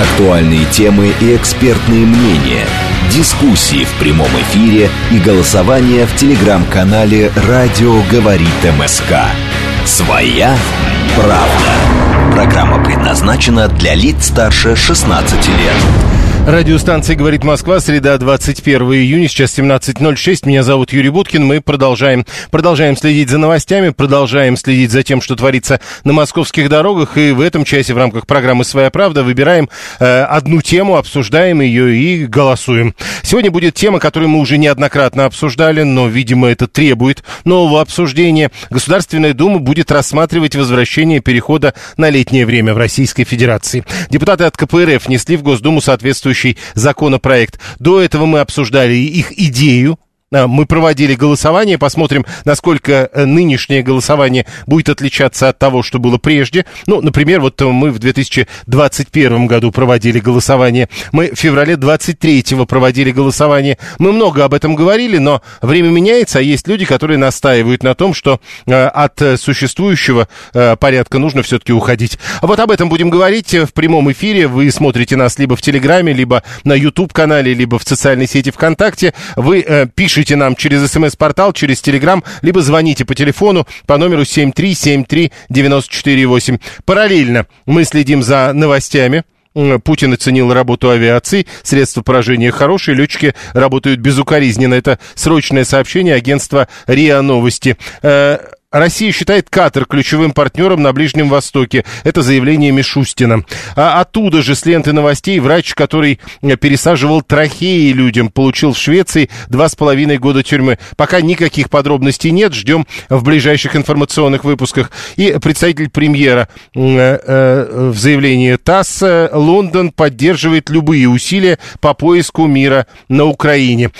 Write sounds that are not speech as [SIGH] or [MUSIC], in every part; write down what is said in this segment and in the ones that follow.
Актуальные темы и экспертные мнения, дискуссии в прямом эфире и голосование в телеграм-канале «Радио говорит МСК». Своя правда. Программа предназначена для лиц старше 16 лет. Радиостанция «Говорит Москва», среда, 21 июня, сейчас 17.06. Меня зовут Юрий Буткин. Мы продолжаем, продолжаем следить за новостями, продолжаем следить за тем, что творится на московских дорогах. И в этом часе в рамках программы «Своя правда» выбираем э, одну тему, обсуждаем ее и голосуем. Сегодня будет тема, которую мы уже неоднократно обсуждали, но, видимо, это требует нового обсуждения. Государственная Дума будет рассматривать возвращение перехода на летнее время в Российской Федерации. Депутаты от КПРФ внесли в Госдуму соответствующий законопроект. До этого мы обсуждали их идею, мы проводили голосование, посмотрим, насколько э, нынешнее голосование будет отличаться от того, что было прежде. Ну, например, вот э, мы в 2021 году проводили голосование, мы в феврале 23 проводили голосование. Мы много об этом говорили, но время меняется, а есть люди, которые настаивают на том, что э, от э, существующего э, порядка нужно все-таки уходить. Вот об этом будем говорить э, в прямом эфире. Вы смотрите нас либо в Телеграме, либо на YouTube-канале, либо в социальной сети ВКонтакте. Вы э, пишите нам через смс-портал, через Телеграм, либо звоните по телефону по номеру 7373948. Параллельно мы следим за новостями. Путин оценил работу авиации, средства поражения хорошие, летчики работают безукоризненно. Это срочное сообщение агентства РИА Новости. Россия считает Катар ключевым партнером на Ближнем Востоке. Это заявление Мишустина. А оттуда же с ленты новостей врач, который э, пересаживал трахеи людям, получил в Швеции два с половиной года тюрьмы. Пока никаких подробностей нет, ждем в ближайших информационных выпусках. И представитель премьера э, э, в заявлении ТАСС Лондон поддерживает любые усилия по поиску мира на Украине.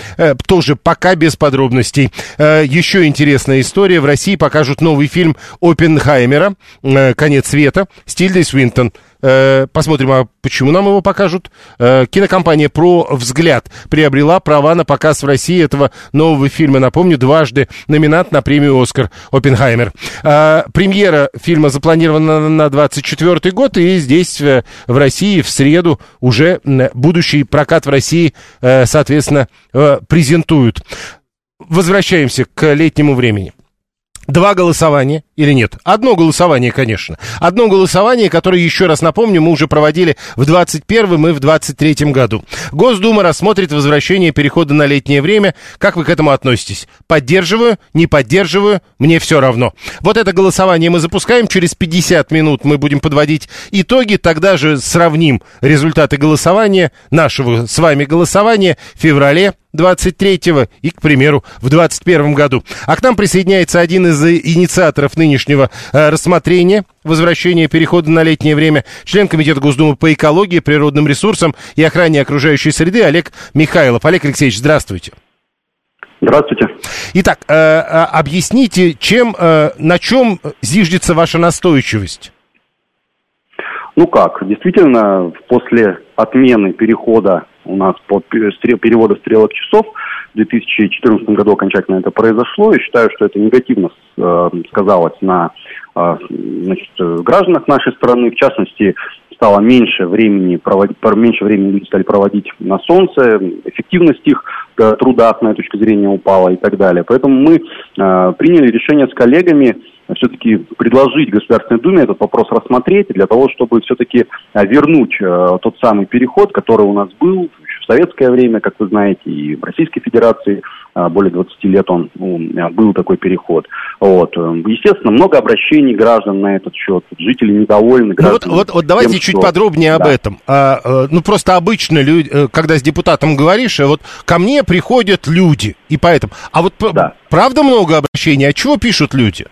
Тоже пока без подробностей. Еще интересная история. В России покажут новый фильм Оппенхаймера э, «Конец света» с Тильдой Свинтон. Э, Посмотрим, а почему нам его покажут. Э, Кинокомпания «Про взгляд» приобрела права на показ в России этого нового фильма. Напомню, дважды номинант на премию «Оскар» Оппенхаймер. Премьера фильма запланирована на 24 год, и здесь, в России, в среду уже будущий прокат в России, соответственно, презентуют. Возвращаемся к летнему времени. Два голосования или нет? Одно голосование, конечно. Одно голосование, которое, еще раз напомню, мы уже проводили в 21 и в 23 году. Госдума рассмотрит возвращение перехода на летнее время. Как вы к этому относитесь? Поддерживаю, не поддерживаю, мне все равно. Вот это голосование мы запускаем. Через 50 минут мы будем подводить итоги. Тогда же сравним результаты голосования, нашего с вами голосования в феврале 23-го и, к примеру, в 21 году. А к нам присоединяется один из инициаторов нынешнего э, рассмотрения возвращения перехода на летнее время, член Комитета Госдумы по экологии, природным ресурсам и охране окружающей среды Олег Михайлов. Олег Алексеевич, здравствуйте. Здравствуйте. Итак, э, э, объясните, чем, э, на чем зиждется ваша настойчивость? Ну как, действительно, после отмены перехода у нас стре- перевода стрелок часов в 2014 году окончательно это произошло. И считаю, что это негативно э, сказалось на э, значит, гражданах нашей страны. В частности, стало меньше времени, проводить, меньше времени люди стали проводить на солнце, эффективность их э, труда, с моей точки зрения, упала и так далее. Поэтому мы э, приняли решение с коллегами все-таки предложить Государственной Думе этот вопрос рассмотреть для того, чтобы все-таки вернуть э, тот самый переход, который у нас был советское время, как вы знаете, и в Российской Федерации э, более 20 лет он ну, э, был такой переход. Вот. Э, Естественно, много обращений граждан на этот счет. Жители недовольны. Ну вот, вот, вот давайте тем, чуть что- подробнее об Да. этом. А, э, ну просто обычно, люди, э, когда с депутатом говоришь, вот ко мне приходят люди, и поэтому. А вот Да. правда много обращений? А чего пишут люди?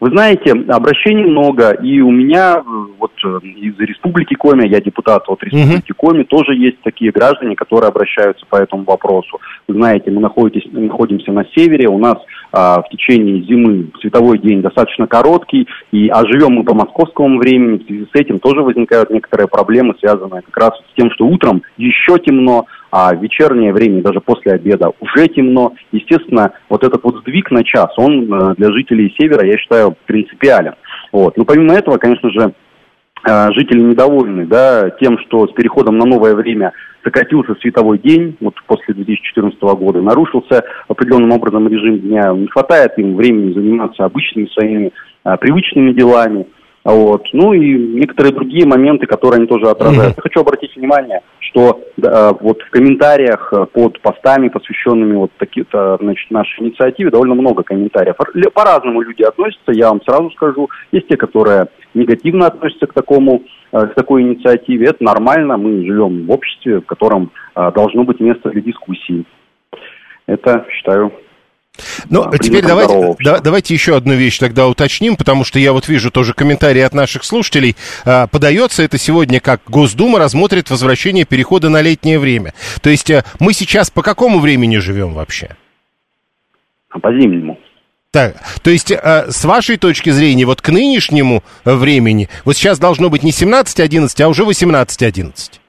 Вы знаете, обращений много, и у меня э, вот э, из Республики Коми, я депутат от Республики Коми, тоже есть такие граждане, которые обращаются по этому вопросу. Вы знаете, мы находитесь, находимся на севере, у нас в течение зимы световой день достаточно короткий, и, а живем мы по московскому времени, в связи с этим тоже возникают некоторые проблемы, связанные как раз с тем, что утром еще темно, а вечернее время, даже после обеда, уже темно. Естественно, вот этот вот сдвиг на час, он э, для жителей севера, я считаю, принципиален. Вот. Но помимо этого, конечно же, жители недовольны да, тем, что с переходом на новое время сократился световой день, вот после 2014 года, нарушился определенным образом режим дня, не хватает им времени заниматься обычными своими а, привычными делами. Вот. Ну и некоторые другие моменты, которые они тоже отражают. Mm-hmm. Я хочу обратить внимание, что да, вот в комментариях под постами, посвященными вот такие-то, значит, нашей инициативе, довольно много комментариев. По-разному люди относятся, я вам сразу скажу. Есть те, которые негативно относятся к такому, э, к такой инициативе. Это нормально, мы живем в обществе, в котором э, должно быть место для дискуссии. Это, считаю, ну, а, теперь давайте, да, давайте еще одну вещь тогда уточним, потому что я вот вижу тоже комментарии от наших слушателей. А, подается это сегодня, как Госдума рассмотрит возвращение перехода на летнее время. То есть а, мы сейчас по какому времени живем вообще? А по зимнему. Так, то есть, э, с вашей точки зрения, вот к нынешнему времени, вот сейчас должно быть не 17.11, а уже 18.11?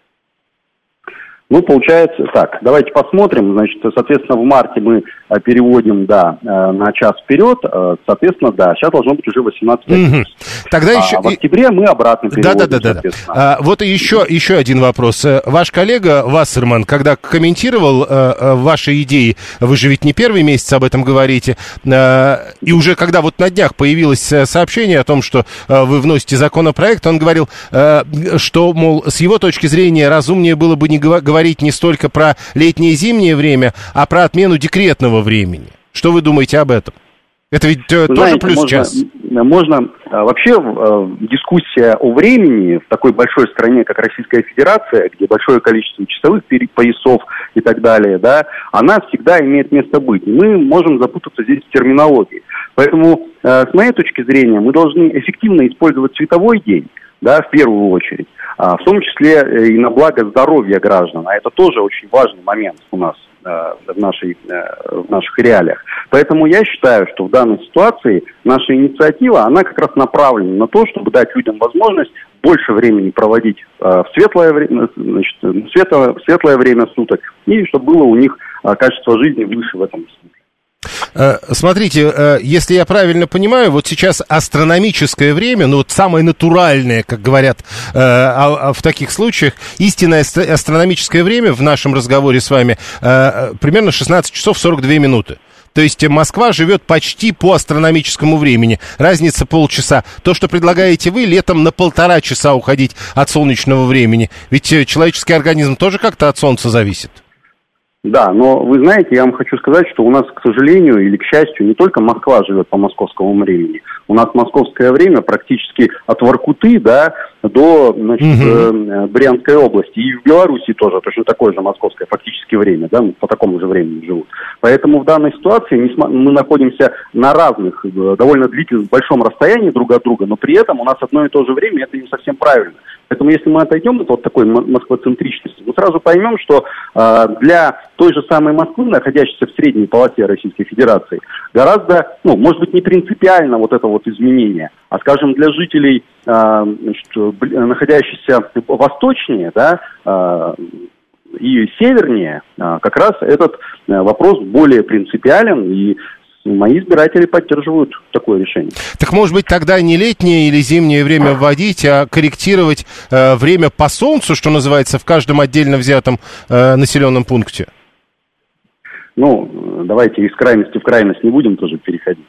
Ну, получается так. Давайте посмотрим. Значит, соответственно, в марте мы э, переводим, да, э, на час вперед. Э, соответственно, да, сейчас должно быть уже 18 угу. Тогда еще... А в октябре мы обратно переводим, да, да, да, да. А, вот еще, еще один вопрос. Ваш коллега Вассерман, когда комментировал а, ваши идеи, вы же ведь не первый месяц об этом говорите, а, и уже когда вот на днях появилось сообщение о том, что а, вы вносите законопроект, он говорил, а, что, мол, с его точки зрения разумнее было бы не говорить говорить не столько про летнее и зимнее время, а про отмену декретного времени. Что вы думаете об этом? Это ведь э, тоже знаете, плюс можно, час. Можно а, вообще а, дискуссия о времени в такой большой стране, как Российская Федерация, где большое количество часовых поясов и так далее, да, она всегда имеет место быть. И мы можем запутаться здесь в терминологии. Поэтому, э, с моей точки зрения, мы должны эффективно использовать световой день, да, в первую очередь. А, в том числе э, и на благо здоровья граждан. А это тоже очень важный момент у нас э, в, нашей, э, в наших реалиях. Поэтому я считаю, что в данной ситуации наша инициатива, она как раз направлена на то, чтобы дать людям возможность больше времени проводить в светлое, время, значит, светлое, светлое время суток, и чтобы было у них качество жизни выше в этом смысле. Э, смотрите, э, если я правильно понимаю, вот сейчас астрономическое время, ну вот самое натуральное, как говорят э, а, а в таких случаях, истинное астрономическое время в нашем разговоре с вами примерно 16 часов 42 минуты. То есть Москва живет почти по астрономическому времени. Разница полчаса. То, что предлагаете вы, летом на полтора часа уходить от солнечного времени. Ведь человеческий организм тоже как-то от Солнца зависит. Да, но вы знаете, я вам хочу сказать, что у нас, к сожалению или к счастью, не только Москва живет по московскому времени. У нас московское время практически от Воркуты, да, до значит, угу. Брянской области. И в Беларуси тоже точно такое же московское фактически время, да, по такому же времени живут. Поэтому в данной ситуации мы находимся на разных, э, довольно длительном, большом расстоянии друг от друга, но при этом у нас одно и то же время, это не совсем правильно. Поэтому если мы отойдем от вот такой москвоцентричности, мы сразу поймем, что э, для той же самой Москвы, находящейся в средней полосе Российской Федерации, гораздо, ну, может быть, не принципиально вот это вот изменение, а, скажем, для жителей, э, значит, находящихся восточнее, да, э, и севернее, как раз этот вопрос более принципиален, и мои избиратели поддерживают такое решение. Так может быть тогда не летнее или зимнее время вводить, а корректировать э, время по солнцу, что называется, в каждом отдельно взятом э, населенном пункте? Ну, давайте из крайности в крайность не будем тоже переходить.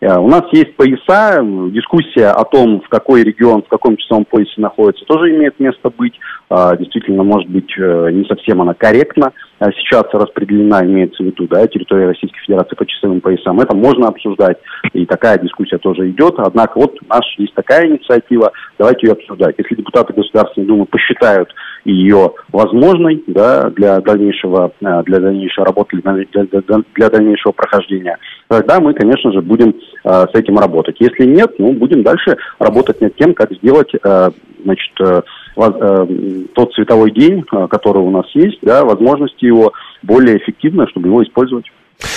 Э, у нас есть пояса, дискуссия о том, в какой регион, в каком часовом поясе находится, тоже имеет место быть. А, действительно, может быть, э, не совсем она корректна. А сейчас распределена, имеется в виду, да, территория Российской Федерации по часовым поясам. Это можно обсуждать, и такая дискуссия тоже идет. Однако вот у нас есть такая инициатива, давайте ее обсуждать. Если депутаты Государственной Думы посчитают ее возможной да, для дальнейшего, э, для дальнейшей работы, для, для, для дальнейшего прохождения, тогда мы, конечно же, будем э, с этим работать. Если нет, ну, будем дальше работать над тем, как сделать э, значит, э, э, тот световой день, э, который у нас есть, да, возможности его более эффективно, чтобы его использовать.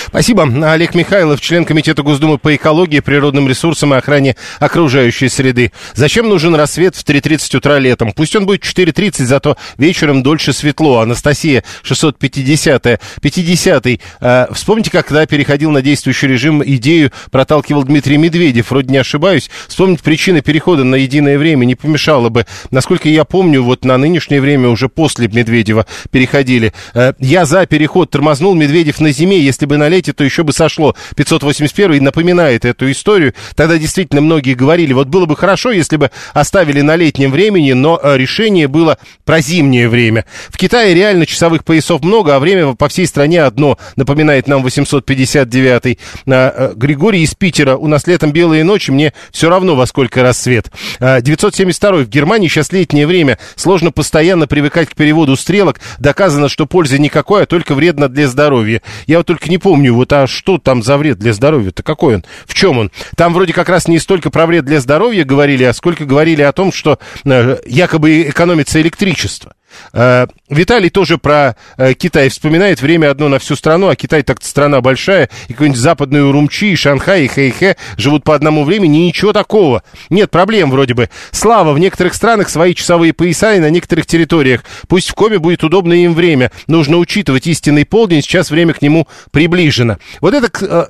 Спасибо. Олег Михайлов, член Комитета Госдумы по экологии, природным ресурсам и охране окружающей среды. Зачем нужен рассвет в 3.30 утра летом? Пусть он будет 4.30, зато вечером дольше светло. Анастасия, 650-я. 50-й. Э, вспомните, когда переходил на действующий режим, идею проталкивал Дмитрий Медведев. Вроде не ошибаюсь. Вспомнить причины перехода на единое время не помешало бы. Насколько я помню, вот на нынешнее время уже после Медведева переходили. Э, я за переход тормознул Медведев на зиме, если бы на лете, то еще бы сошло. 581 напоминает эту историю. Тогда действительно многие говорили, вот было бы хорошо, если бы оставили на летнем времени, но э, решение было про зимнее время. В Китае реально часовых поясов много, а время по всей стране одно, напоминает нам 859-й. Э, Григорий из Питера. У нас летом белые ночи, мне все равно во сколько рассвет. 972 в Германии сейчас летнее время. Сложно постоянно привыкать к переводу стрелок. Доказано, что пользы никакой, а только вредно для здоровья. Я вот только не помню, вот а что там за вред для здоровья-то? Какой он? В чем он? Там вроде как раз не столько про вред для здоровья говорили, а сколько говорили о том, что э, якобы экономится электричество. Э, Виталий тоже про э, Китай вспоминает. Время одно на всю страну, а Китай так страна большая. И какой-нибудь западные Урумчи, и Шанхай, и Хэйхэ живут по одному времени. Ничего такого. Нет проблем вроде бы. Слава, в некоторых странах свои часовые пояса и на некоторых территориях. Пусть в коме будет удобное им время. Нужно учитывать истинный полдень. Сейчас время к нему приближено. Вот это э,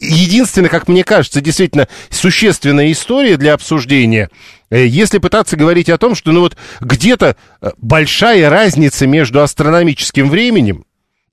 единственное, как мне кажется, действительно существенная история для обсуждения. Э, если пытаться говорить о том, что ну вот где-то э, большая разница между астрономическим временем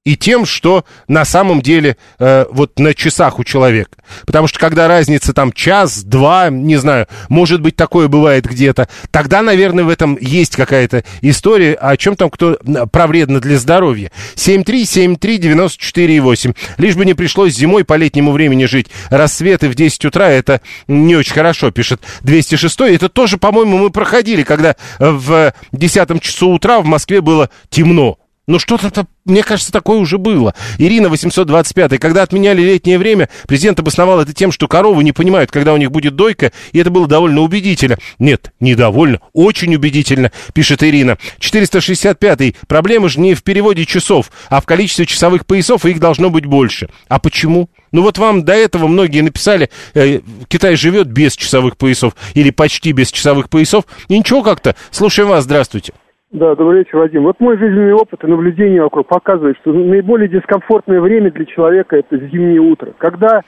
и тем, что на самом деле э, вот на часах у человека. Потому что когда разница там час, два, не знаю, может быть такое бывает где-то, тогда, наверное, в этом есть какая-то история, о чем там кто про для здоровья. 7373948. Лишь бы не пришлось зимой по летнему времени жить. Рассветы в 10 утра это не очень хорошо, пишет 206. Это тоже, по-моему, мы проходили, когда в 10 часу утра в Москве было темно. Ну, что-то, мне кажется, такое уже было. Ирина 825 когда отменяли летнее время, президент обосновал это тем, что коровы не понимают, когда у них будет дойка, и это было довольно убедительно. Нет, недовольно, очень убедительно, пишет Ирина. 465 проблема же не в переводе часов, а в количестве часовых поясов, и их должно быть больше. А почему? Ну вот вам до этого многие написали, э, Китай живет без часовых поясов или почти без часовых поясов. И ничего как-то. Слушаем вас, здравствуйте. Да, добрый вечер, Вадим. Вот мой жизненный опыт и наблюдение вокруг показывает, что наиболее дискомфортное время для человека это зимнее утро. Когда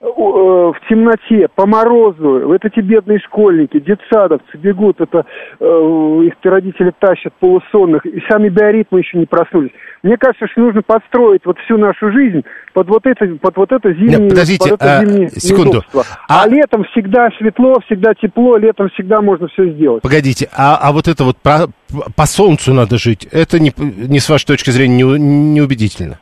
в темноте, по морозу, вот эти бедные школьники, детсадовцы бегут, это э, их родители тащат полусонных, и сами биоритмы еще не проснулись. Мне кажется, что нужно подстроить вот всю нашу жизнь под вот это, под вот это зимнее, Нет, подождите, под это а, зимнее секунду. А... а летом всегда светло, всегда тепло, летом всегда можно все сделать. Погодите, а, а вот это вот про, по солнцу надо жить, это не, не с вашей точки зрения не, не убедительно?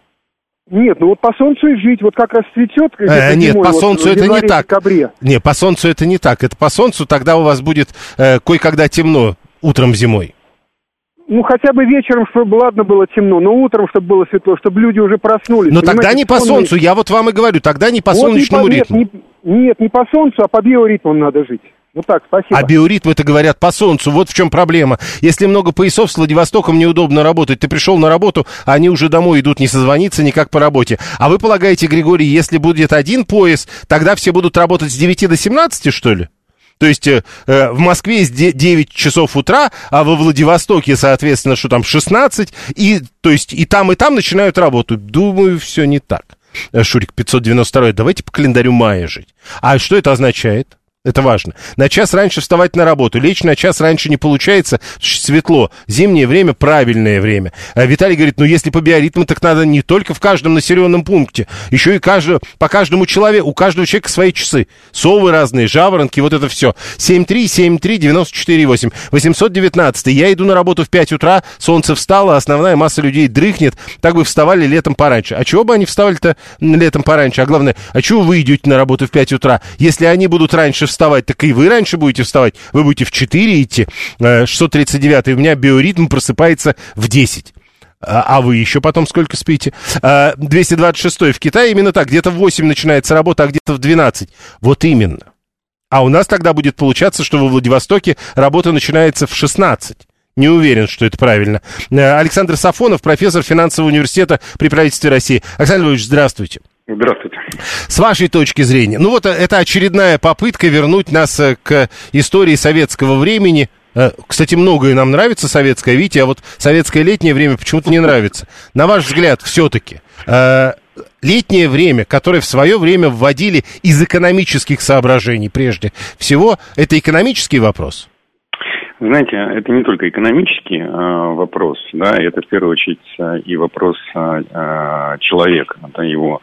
Нет, ну вот по солнцу и жить, вот как раз цветет. Э, нет, по солнцу вот, это не так. Декабре. Нет, по солнцу это не так. Это по солнцу тогда у вас будет э, кое-когда темно утром зимой. Ну, хотя бы вечером, чтобы, ладно, было темно, но утром, чтобы было светло, чтобы люди уже проснулись. Но тогда не по солнцу, я вот вам и говорю, тогда не по вот солнечному не по, ритму. Нет не, нет, не по солнцу, а по биоритмам надо жить. Вот так, спасибо. А биоритмы это говорят по солнцу. Вот в чем проблема. Если много поясов с Владивостоком неудобно работать. Ты пришел на работу, а они уже домой идут не созвониться никак по работе. А вы полагаете, Григорий, если будет один пояс, тогда все будут работать с 9 до 17, что ли? То есть э, э в Москве есть 9 часов утра, а во Владивостоке, соответственно, что там 16, и, то есть и там, и там начинают работу. Думаю, все не так. Э, Шурик 592, давайте по календарю мая жить. А что это означает? Это важно. На час раньше вставать на работу. Лечь на час раньше не получается. Светло. Зимнее время – правильное время. А Виталий говорит, ну если по биоритму, так надо не только в каждом населенном пункте. Еще и каждый, по каждому человеку. У каждого человека свои часы. Совы разные, жаворонки, вот это все. 7373948. 819. Я иду на работу в 5 утра, солнце встало, основная масса людей дрыхнет. Так бы вставали летом пораньше. А чего бы они вставали-то летом пораньше? А главное, а чего вы идете на работу в 5 утра? Если они будут раньше вставать, так и вы раньше будете вставать. Вы будете в 4 идти. 639 э, у меня биоритм просыпается в 10. А, а вы еще потом сколько спите? 226 э, в Китае именно так. Где-то в 8 начинается работа, а где-то в 12. Вот именно. А у нас тогда будет получаться, что во Владивостоке работа начинается в 16. Не уверен, что это правильно. Э, Александр Сафонов, профессор финансового университета при правительстве России. Александр Львович, здравствуйте. Здравствуйте. С вашей точки зрения, ну вот это очередная попытка вернуть нас к истории советского времени. Кстати, многое нам нравится советское, видите, а вот советское летнее время почему-то не нравится. На ваш взгляд, все-таки, летнее время, которое в свое время вводили из экономических соображений прежде всего, это экономический вопрос? Знаете, это не только экономический э, вопрос, да, это в первую очередь э, и вопрос э, человека, да, его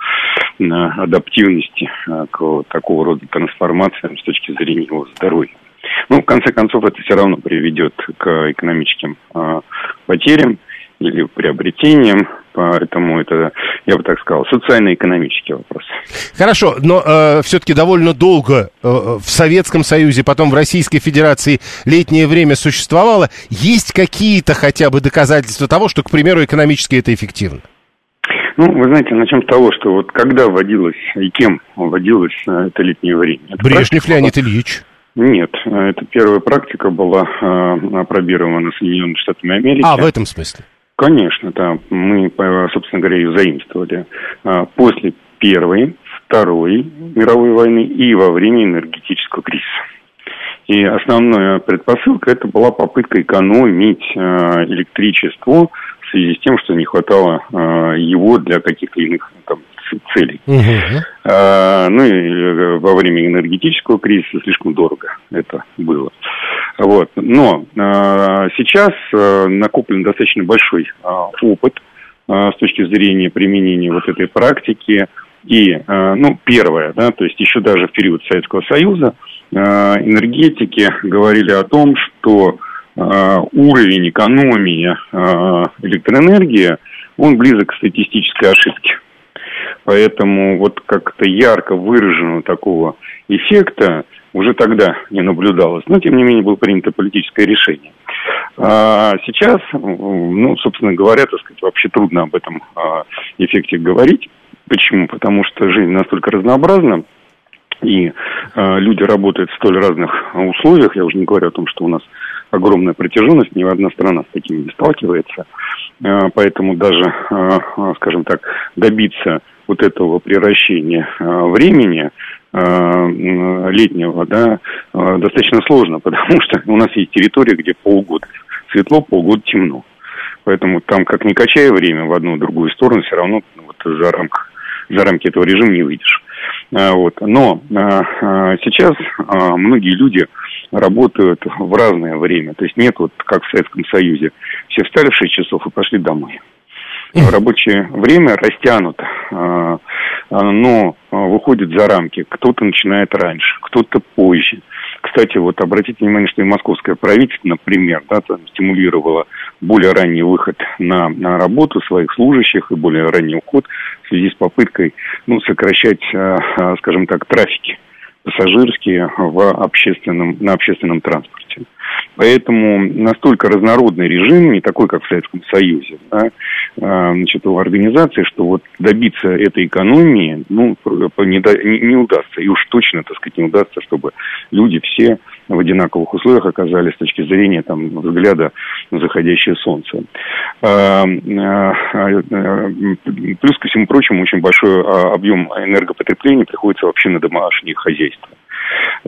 э, адаптивности э, к такого рода трансформациям с точки зрения его здоровья. Ну, в конце концов, это все равно приведет к экономическим э, потерям или приобретениям, Поэтому это, я бы так сказал, социально-экономический вопрос. Хорошо, но э, все-таки довольно долго э, в Советском Союзе, потом в Российской Федерации летнее время существовало. Есть какие-то хотя бы доказательства того, что, к примеру, экономически это эффективно? Ну, вы знаете, начнем с того, что вот когда вводилось и кем вводилось э, это летнее время? Это Брежнев Леонид Ильич. Нет, э, это первая практика была э, опробирована Соединенными Штатами Америки. А, в этом смысле? Конечно, да. Мы, собственно говоря, ее заимствовали. А, после Первой, Второй мировой войны и во время энергетического кризиса. И основная предпосылка это была попытка экономить а, электричество в связи с тем, что не хватало а, его для каких-то иных там, целей. Угу. А, ну и э, во время энергетического кризиса слишком дорого это было. Вот. Но а, сейчас а, накоплен достаточно большой а, опыт а, с точки зрения применения вот этой практики. И, а, ну, первое, да, то есть еще даже в период Советского Союза а, энергетики говорили о том, что а, уровень экономии электроэнергии, он близок к статистической ошибке. Поэтому вот как-то ярко выраженного такого эффекта уже тогда не наблюдалось. Но, тем не менее, было принято политическое решение. А сейчас, ну, собственно говоря, так сказать, вообще трудно об этом а, эффекте говорить. Почему? Потому что жизнь настолько разнообразна, и э, люди работают в столь разных условиях. Я уже не говорю о том, что у нас огромная протяженность, ни одна страна с такими не сталкивается. Э, поэтому даже, э, скажем так, добиться вот этого превращения э, времени э, летнего, да, э, достаточно сложно, [LAUGHS] потому что у нас есть территория, где полгода светло, полгода темно. Поэтому там, как ни качай время в одну, в другую сторону, все равно ну, вот, за, рамках, за рамки этого режима не выйдешь. Вот. Но сейчас многие люди работают в разное время. То есть нет вот, как в Советском Союзе, все встали в 6 часов и пошли домой рабочее время растянуто, а, а, но а, выходит за рамки. Кто-то начинает раньше, кто-то позже. Кстати, вот обратите внимание, что и московское правительство, например, да, там, стимулировало более ранний выход на, на работу своих служащих и более ранний уход в связи с попыткой ну, сокращать, скажем так, трафики пассажирские в общественном, на общественном транспорте. Поэтому настолько разнородный режим, не такой, как в Советском Союзе, да, а, значит, у организации, что вот добиться этой экономии, ну, не, не, удастся. И уж точно, так сказать, не удастся, чтобы люди все в одинаковых условиях оказались с точки зрения там, взгляда заходящее солнце. А, а, плюс ко всему прочему, очень большой объем энергопотребления приходится вообще на домашние хозяйства.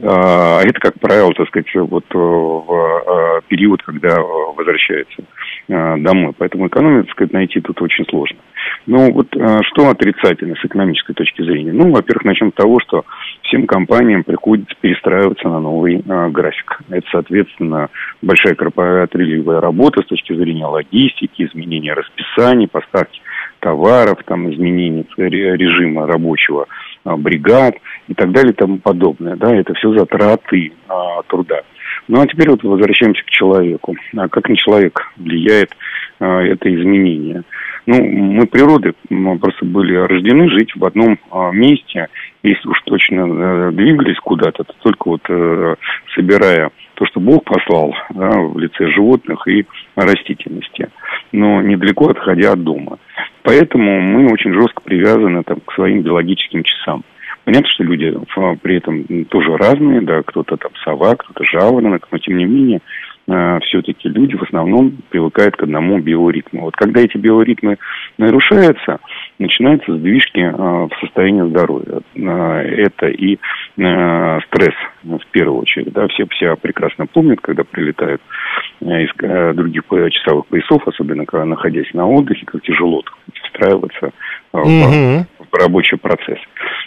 А это, как правило, так сказать, вот э, в э, период, когда э, возвращается домой. Поэтому экономию, так сказать, найти тут очень сложно. Ну, вот что отрицательно с экономической точки зрения? Ну, во-первых, начнем с того, что всем компаниям приходится перестраиваться на новый график. Это, соответственно, большая корпоративная работа с точки зрения логистики, изменения расписаний, поставки товаров, там, изменения режима рабочего а, бригад и так далее и тому подобное. Да, это все затраты а, труда. Ну а теперь вот возвращаемся к человеку. А как на человек влияет а, это изменение? Ну, мы природы мы просто были рождены жить в одном а, месте. Если уж точно а, двигались куда-то, то только вот а, собирая то, что Бог послал да, в лице животных и растительности, но недалеко отходя от дома. Поэтому мы очень жестко привязаны там, к своим биологическим часам. Понятно, что люди при этом тоже разные, да, кто-то там сова, кто-то жаворонок, но тем не менее э, все-таки люди в основном привыкают к одному биоритму. Вот когда эти биоритмы нарушаются, начинаются сдвижки в состоянии здоровья. Это и стресс, в первую очередь. Да, все, все прекрасно помнят, когда прилетают из других часовых поясов, особенно когда находясь на отдыхе, как тяжело встраиваться mm-hmm. в рабочий процесс.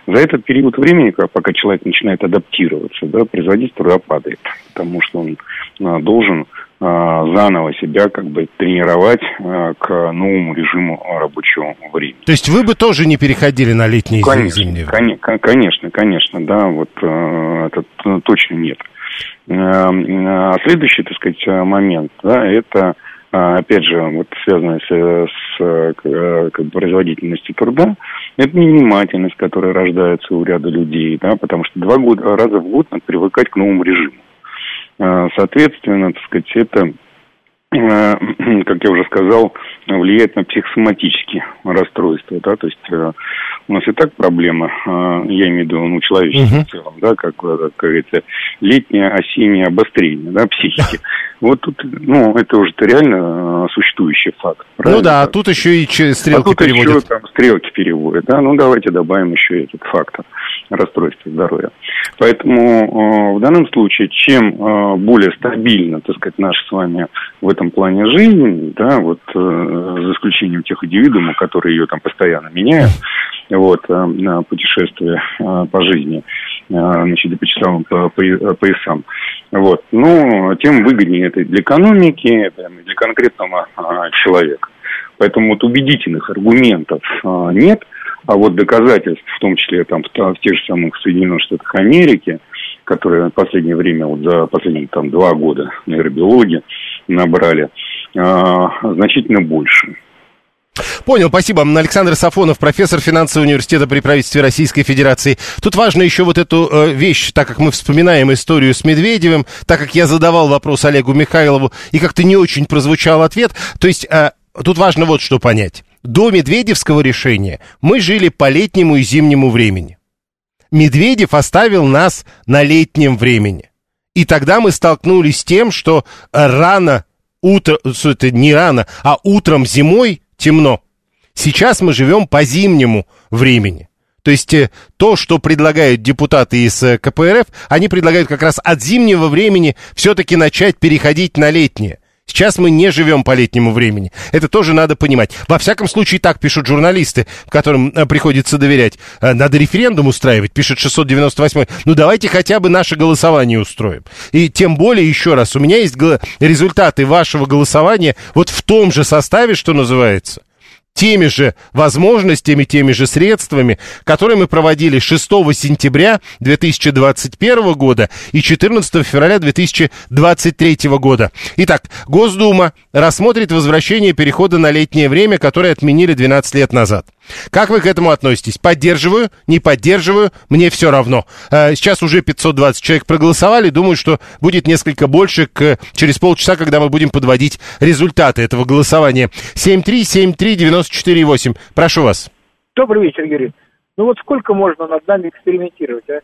За этот период времени, пока человек начинает адаптироваться, да, производительность труда падает, потому что он должен а, заново себя как бы тренировать а, к новому режиму рабочего времени. То есть вы бы тоже не переходили на летние конечно, время? Конечно, конечно, да, вот это точно нет. А следующий, так сказать, момент, да, это опять же, вот связанное с, с как бы, производительностью труда, это невнимательность, которая рождается у ряда людей, да, потому что два года, раза в год надо привыкать к новому режиму. А, соответственно, так сказать, это, [CLEARS THROAT] как я уже сказал, влияет на психосоматические расстройства, да, то есть э, у нас и так проблема, а, я имею в виду, ну, человечество uh-huh. в целом, да, как, э, как говорится, летнее, осеннее обострение, да, психики. Вот тут, ну, это уже реально существующий факт. Ну правильно? Ну да, а тут еще и стрелки а тут переводят. еще там стрелки переводят, да, ну давайте добавим еще этот фактор расстройства здоровья. Поэтому э, в данном случае, чем э, более стабильно, так сказать, наша с вами в этом плане жизнь, да, вот э, за исключением тех индивидуумов, которые ее там постоянно меняют, вот, э, на путешествие э, по жизни, э, значит, по часовым по, по, поясам. Вот. Ну, тем выгоднее это для экономики, для конкретного э, человека. Поэтому вот убедительных аргументов э, нет – а вот доказательств, в том числе там, в, в тех же самых Соединенных Штатах Америки, которые в последнее время, вот за последние там, два года нейробиологи набрали, э, значительно больше. Понял, спасибо. Александр Сафонов, профессор финансового университета при правительстве Российской Федерации. Тут важно еще вот эту э, вещь, так как мы вспоминаем историю с Медведевым, так как я задавал вопрос Олегу Михайлову, и как-то не очень прозвучал ответ. То есть э, тут важно вот что понять до Медведевского решения мы жили по летнему и зимнему времени. Медведев оставил нас на летнем времени. И тогда мы столкнулись с тем, что рано, утро, это не рано, а утром зимой темно. Сейчас мы живем по зимнему времени. То есть э, то, что предлагают депутаты из э, КПРФ, они предлагают как раз от зимнего времени все-таки начать переходить на летнее. Сейчас мы не живем по летнему времени. Это тоже надо понимать. Во всяком случае, так пишут журналисты, которым э, приходится доверять. Э, надо референдум устраивать, пишет 698. Ну, давайте хотя бы наше голосование устроим. И тем более, еще раз, у меня есть результаты вашего голосования вот в том же составе, что называется теми же возможностями, теми же средствами, которые мы проводили 6 сентября 2021 года и 14 февраля 2023 года. Итак, Госдума рассмотрит возвращение перехода на летнее время, которое отменили 12 лет назад. Как вы к этому относитесь? Поддерживаю, не поддерживаю, мне все равно. Э, сейчас уже 520 человек проголосовали, думаю, что будет несколько больше к, через полчаса, когда мы будем подводить результаты этого голосования. 7373948. Прошу вас. Добрый вечер, Юрий. Ну вот сколько можно над нами экспериментировать, а?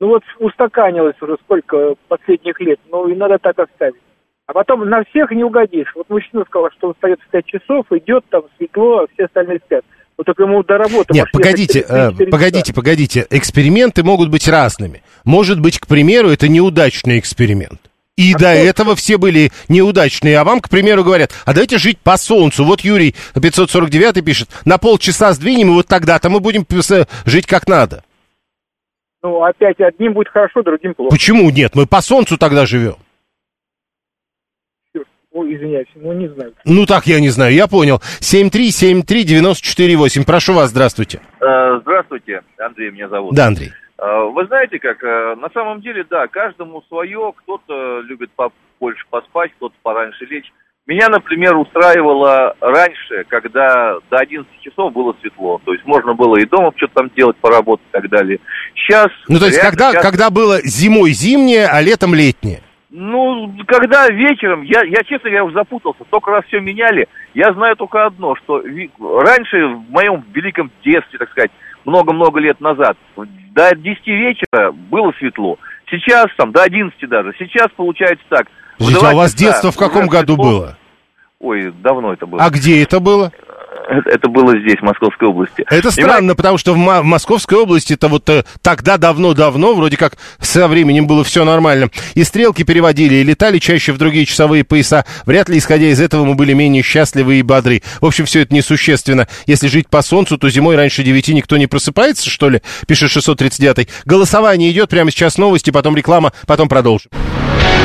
Ну вот устаканилось уже сколько последних лет, ну и надо так оставить. А потом на всех не угодишь. Вот мужчина сказал, что он встает в 5 часов, идет, там светло, а все остальные спят. Вот только ему до работы. Нет, погодите, э, погодите, погодите. Эксперименты могут быть разными. Может быть, к примеру, это неудачный эксперимент. И а до что? этого все были неудачные. А вам, к примеру, говорят, а давайте жить по солнцу. Вот Юрий 549 пишет, на полчаса сдвинем, и вот тогда-то мы будем жить как надо. Ну, опять одним будет хорошо, другим плохо. Почему нет? Мы по солнцу тогда живем. Ой, извиняюсь, ну не знаю. Ну так я не знаю, я понял. 7373948, прошу вас, здравствуйте. Э, здравствуйте, Андрей меня зовут. Да, Андрей. Э, вы знаете как, э, на самом деле, да, каждому свое, кто-то любит больше поспать, кто-то пораньше лечь. Меня, например, устраивало раньше, когда до 11 часов было светло. То есть можно было и дома что-то там делать, поработать и так далее. Сейчас... Ну, то есть когда, сейчас... когда было зимой зимнее, а летом летнее? Ну, когда вечером, я, я честно, я уже запутался, столько раз все меняли, я знаю только одно, что раньше, в моем великом детстве, так сказать, много-много лет назад, до 10 вечера было светло. Сейчас, там, до 11 даже. Сейчас получается так. Подождите, а у вас детство в каком году светло. было? Ой, давно это было. А где это было? [LAUGHS] это, было здесь, в Московской области. Это странно, потому что в, в Московской области это вот э, тогда давно-давно, вроде как со временем было все нормально. И стрелки переводили, и летали чаще в другие часовые пояса. Вряд ли, исходя из этого, мы были менее счастливы и бодры. В общем, все это несущественно. Если жить по солнцу, то зимой раньше 9 никто не просыпается, что ли? Пишет 639 Голосование идет, прямо сейчас новости, потом реклама, потом продолжим.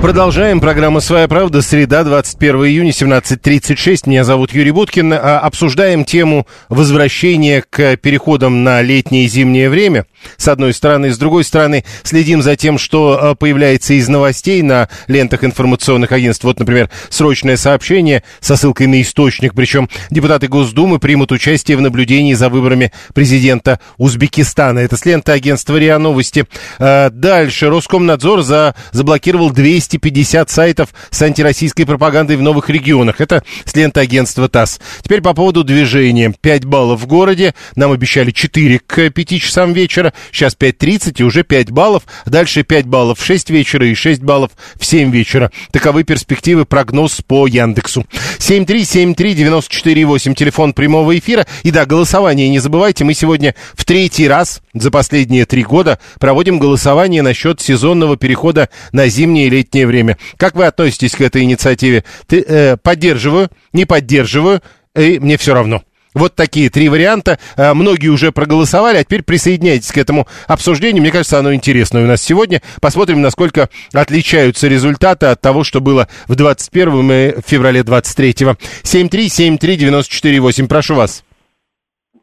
Продолжаем. Программа «Своя правда». Среда, 21 июня, 17.36. Меня зовут Юрий Буткин. А, Обсуждаем тему возвращения к переходам на летнее и зимнее время. С одной стороны. С другой стороны, следим за тем, что а, появляется из новостей на лентах информационных агентств. Вот, например, срочное сообщение со ссылкой на источник. Причем депутаты Госдумы примут участие в наблюдении за выборами президента Узбекистана. Это с ленты агентства РИА Новости. А, Дальше. Роскомнадзор за, заблокировал 250 сайтов с антироссийской пропагандой в новых регионах. Это с ленты агентства ТАСС. Теперь по поводу движения. 5 баллов в городе. Нам обещали 4 к 5 часам вечера. Сейчас 5.30 и уже 5 баллов. Дальше 5 баллов в 6 вечера и 6 баллов в 7 вечера. Таковы перспективы, прогноз по Яндексу. 7373948, телефон прямого эфира. И да, голосование не забывайте. Мы сегодня в третий раз за последние три года проводим голосование насчет сезонного перехода на зимнее и летнее время. Как вы относитесь к этой инициативе? Ты, э, поддерживаю, не поддерживаю, и мне все равно. Вот такие три варианта. Э, Многие уже проголосовали, а теперь присоединяйтесь к этому обсуждению. Мне кажется, оно интересное у нас сегодня. Посмотрим, насколько отличаются результаты от того, что было в 21 и феврале 23-го. 7373948. Прошу вас.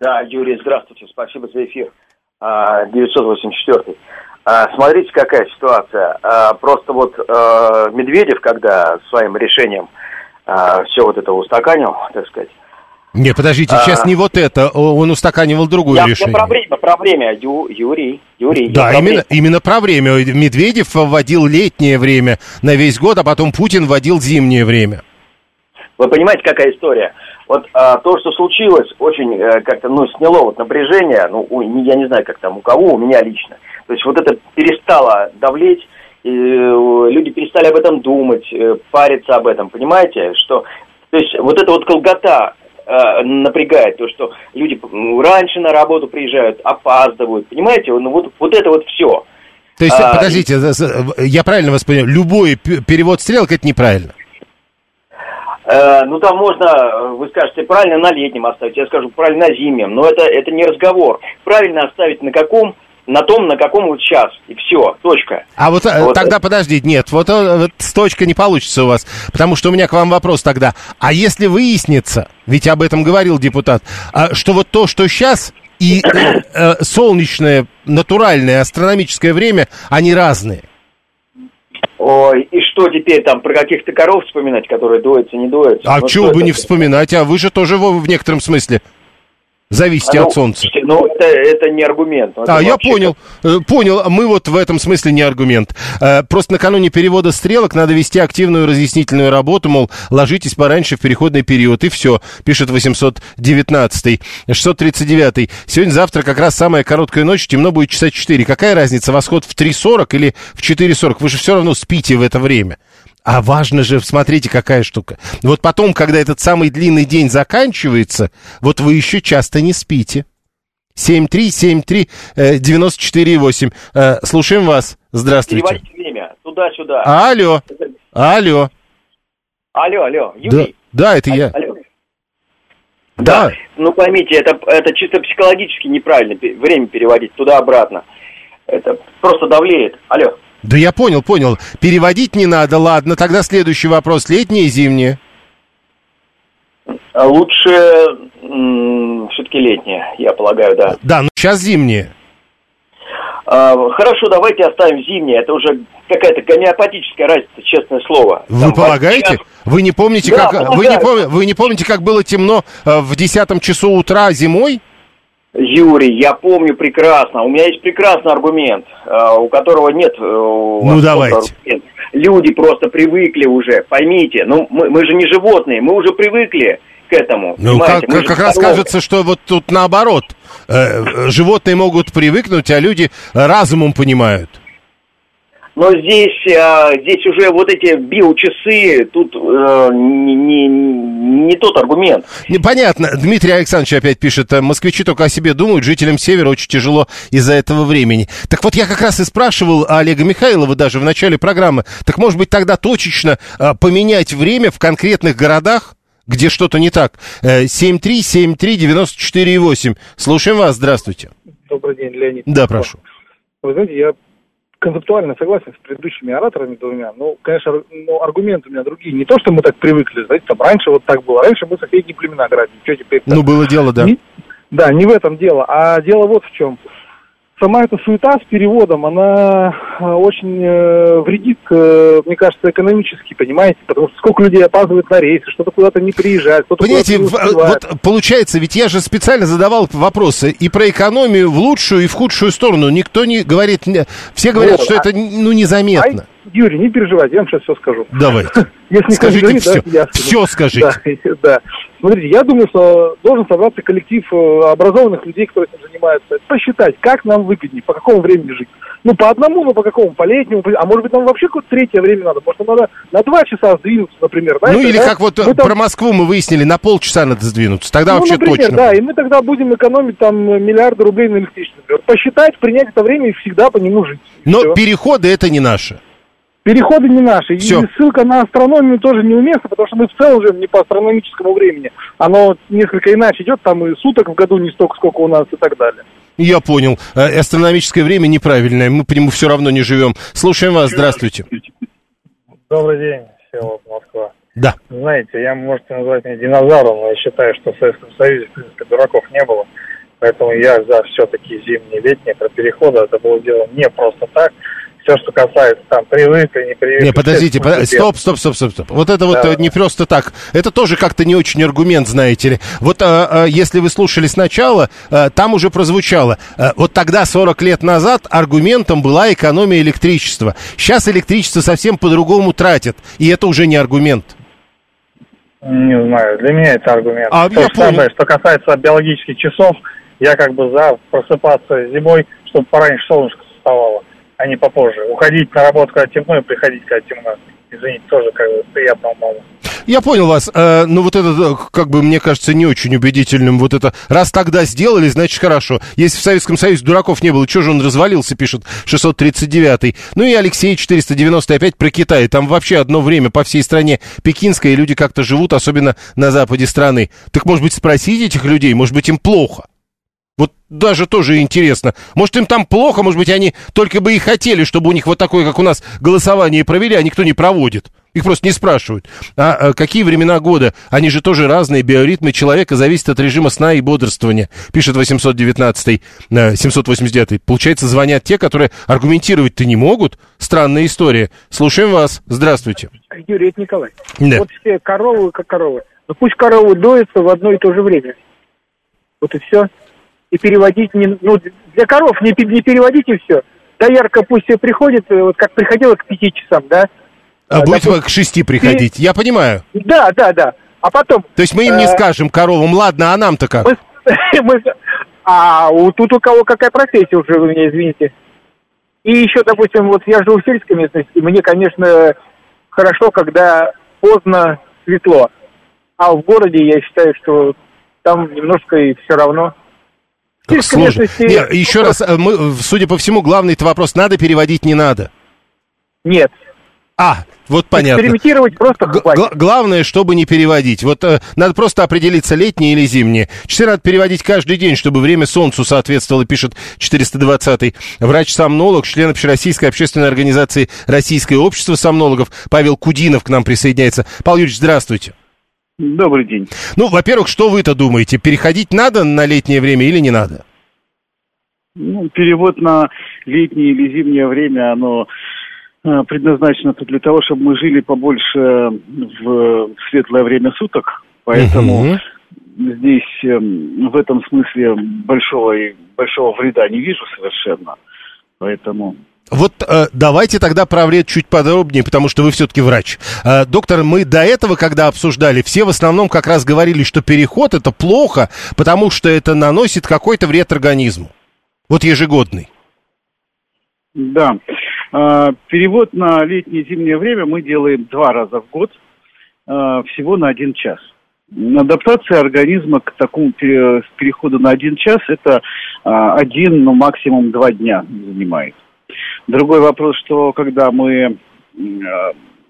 Да, Юрий, здравствуйте, спасибо за эфир. А, 984. А, Смотрите, какая ситуация. А, Просто вот а, Медведев, когда своим решением все вот это устаканил, так сказать. Не, подождите, сейчас А. не вот это. Он устаканивал другое Я, я решение. про время, про время, Ю- Юрий, Юрий. я Да, именно, время. именно про время. Медведев вводил летнее время на весь год, а потом Путин вводил зимнее время. Вы понимаете, какая история? Вот а, то, что случилось, очень э, как-то, ну, сняло вот напряжение, ну, у- я не знаю, как там, у кого, у меня лично. То есть вот это перестало давлеть, и, э, люди перестали об этом думать, э, париться об этом, понимаете? Что, то есть вот эта вот колгота э, напрягает, то, что люди раньше на работу приезжают, опаздывают, понимаете? Ну, вот, вот это вот все. То есть, А, подождите, я правильно вас понял, любой перевод стрелок это неправильно. Э, ну, там можно, э, вы скажете, правильно на летнем оставить, я скажу, правильно на зимнем, но это, это не разговор. Правильно оставить на каком, на том, на каком вот сейчас, и все, точка. А вот, э, Вот тогда подождите, нет, вот, вот с точкой не получится у вас, потому что у меня к вам вопрос тогда. А если выяснится, ведь об этом говорил депутат, а, что вот то, что сейчас и солнечное, натуральное, астрономическое время, они разные. Ой, и что теперь там, про каких-то коров вспоминать, которые доятся, не доятся? А Ну, чего бы это? не вспоминать, а вы же тоже в некотором смысле зависите А, ну, от солнца. Ну, это, это не аргумент. Ну, это А, я понял, Э, понял. Мы вот в этом смысле не аргумент. Э, Просто накануне перевода стрелок надо вести активную разъяснительную работу, мол, ложитесь пораньше в переходный период, и все, пишет 819 639 Сегодня-завтра как раз самая короткая ночь, темно будет часа 4. Какая разница, восход в 3.40 или в 4.40? Вы же все равно спите в это время. А важно же, смотрите, какая штука. Вот потом, когда этот самый длинный день заканчивается, вот вы еще часто не спите. 7373948. Э, слушаем вас. Здравствуйте. Переводить время туда-сюда. Алло. Алло. Алло, алло, Да, Юрий. да, это я. Алло. Да. Ну, поймите, это, это чисто психологически неправильно время переводить туда-обратно. Это просто давлеет. Алло. Да я понял, понял. Переводить не надо, ладно. Тогда следующий вопрос. Летнее и зимнее? А Лучше все-таки летнее, я полагаю, да. Да, ну сейчас зимнее. А, хорошо, давайте оставим зимнее. Это уже какая-то гомеопатическая разница, честное слово. Вы Там, полагаете? сейчас- Вы не помните, Да, как вы не, пом- вы не помните, как было темно э, в десятом часу утра зимой? Юрий, я помню прекрасно. У меня есть прекрасный аргумент, а, у которого нет... э, у Ну, давайте. аргумента. Люди просто привыкли уже, поймите. Ну, мы, мы же не животные, мы уже привыкли к этому. Ну, как, понимаете? Мы как, же раз здоровы. кажется, что вот тут наоборот. Э, э, животные могут привыкнуть, а люди разумом понимают. Но здесь, а, здесь уже вот эти биочасы, тут э, не, не, не тот аргумент. Непонятно. Дмитрий Александрович опять пишет, э, москвичи только о себе думают, жителям Севера очень тяжело из-за этого времени. Так вот, я как раз и спрашивал Олега Михайлова даже в начале программы, так может быть тогда точечно э, поменять время в конкретных городах, где что-то не так? Э, 7373948. Слушаем вас, здравствуйте. Добрый день, Леонид. Да, прошу. Вы знаете, я концептуально согласен с предыдущими ораторами двумя. Ну, конечно, ну, аргументы у меня другие. Не то, что мы так привыкли, знаете, там раньше вот так было. Раньше мы соседние племена грабили. Что теперь? Ну, было дело, да. Не- да, не в этом дело. А дело вот в чем. Сама эта суета с переводом, она э, очень э, вредит, э, мне кажется, экономически, понимаете? Потому что сколько людей опаздывает на рейсы, что-то куда-то не приезжает, кто-то Понимаете, не успевает. вот получается, ведь я же специально задавал вопросы и про экономию в лучшую и в худшую сторону. Никто не говорит, все говорят, Вот, что а- это ну незаметно. Юрий, не переживайте, я вам сейчас все скажу. Давайте. [LAUGHS] Если Скажите говорит, все. да, я. Все скажите. [LAUGHS] Да, да. Смотрите, я думаю, что должен собраться коллектив э, образованных людей, которые этим занимаются, посчитать, как нам выгоднее, по какому времени жить. Ну, по одному, ну, по какому, по летнему, а может быть, нам вообще какое-то третье время надо, может, нам надо на два часа сдвинуться, например. Ну знаете, или да? как вот Мы там- про Москву мы выяснили, на полчаса надо сдвинуться. Тогда ну, вообще например, точно. да, и мы тогда будем экономить там миллиарды рублей на электричестве. например. Посчитать, принять это время и всегда по нему жить. Но всё. переходы это не наше. Переходы не наши. Всё. И ссылка на астрономию тоже неуместна, потому что мы в целом живем не по астрономическому времени. Оно несколько иначе идет, там и суток в году не столько, сколько у нас и так далее. Я понял. Э, Астрономическое время неправильное. Мы по нему все равно не живем. Слушаем вас. Здравствуйте. Добрый день, Всеволод, Москва. Да. Знаете, я, можете назвать меня динозавром, но я считаю, что в Советском Союзе, в принципе, дураков не было. Поэтому я за все-таки зимнее, летнее, про переходы. Это было дело не просто так. Все, что касается там привыкли, не привыкли. Не, подождите, под- стоп, стоп, стоп, стоп, стоп. Вот это вот Да. э, не просто так. Это тоже как-то не очень аргумент, знаете ли. Вот а, а, если вы слушали сначала, а, там уже прозвучало. а, вот тогда, 40 лет назад, аргументом была экономия электричества. Сейчас электричество совсем по-другому тратят. И это уже не аргумент. Не знаю, для меня это аргумент. А, То я самое, понял. что касается биологических часов, я как бы за просыпаться зимой, чтобы пораньше солнышко вставало, а не попозже. Уходить на работу, когда темно, и приходить, когда темно. Извините, тоже как бы приятного мало. Я понял вас. Э, ну, вот это, э, как бы, мне кажется, не очень убедительным. Вот это, раз тогда сделали, значит, хорошо. Если в Советском Союзе дураков не было, что же он развалился, пишет 639-й. Ну и Алексей 490 опять про Китай. Там вообще одно время по всей стране пекинское, люди как-то живут, особенно на западе страны. Так, может быть, спросить этих людей, может быть, им плохо? Вот даже тоже интересно. Может, им там плохо, может быть, они только бы и хотели, чтобы у них вот такое, как у нас, голосование провели, а никто не проводит. Их просто не спрашивают. А, а какие времена года? Они же тоже разные. Биоритмы человека зависят от режима сна и бодрствования. Пишет 819 э, 789 Получается, звонят те, которые аргументировать-то не могут. Странная история. Слушаем вас. Здравствуйте. Юрий, это Николай. Да. Вот все коровы как коровы. Ну пусть коровы доятся в одно и то же время. Вот и все. И переводить не... Ну, для коров не, не переводите все. Доярка пусть и приходит, э, вот как приходила к пяти часам, да? А А, допустим, к шести приходить. Я понимаю. Да, да, да. А потом... То есть мы им не э, скажем коровам, ладно, а нам-то как? мы- [LAUGHS] а у, тут у кого какая профессия уже, вы меня извините. И еще, допустим, вот я живу в сельской местности, и мне, конечно, хорошо, когда поздно светло. А в городе я считаю, что там немножко и все равно. Как сложно. местности- Не, еще раз, э, мы, э, судя по всему, главный-то вопрос, надо переводить, не надо. Нет. А, вот понятно. Экспериментировать просто Г- хватит. гла- главное, чтобы не переводить. Вот э, надо просто определиться, летнее или зимнее. Часы надо переводить каждый день, чтобы время солнцу соответствовало, пишет 420-й. Врач-сомнолог, член Общероссийской общественной организации Российское общество сомнологов Павел Кудинов к нам присоединяется. Павел Юрьевич, здравствуйте. Добрый день. Ну, во-первых, что вы-то думаете? Переходить надо на летнее время или не надо? Ну, перевод на летнее или зимнее время, оно э, предназначено тут для того, чтобы мы жили побольше в светлое время суток. Поэтому здесь эм, в этом смысле большого, большого вреда не вижу совершенно. Поэтому Вот э, давайте тогда про вред чуть подробнее, потому что вы все-таки врач. Э, доктор, мы до этого, когда обсуждали, все в основном как раз говорили, что переход это плохо, потому что это наносит какой-то вред организму. Вот ежегодный. Да. Э, перевод на летнее и зимнее время мы делаем два раза в год, э, всего на один час. Адаптация организма к такому пере- переходу на один час это э, один, ну максимум два дня занимает. Другой вопрос, что когда мы э,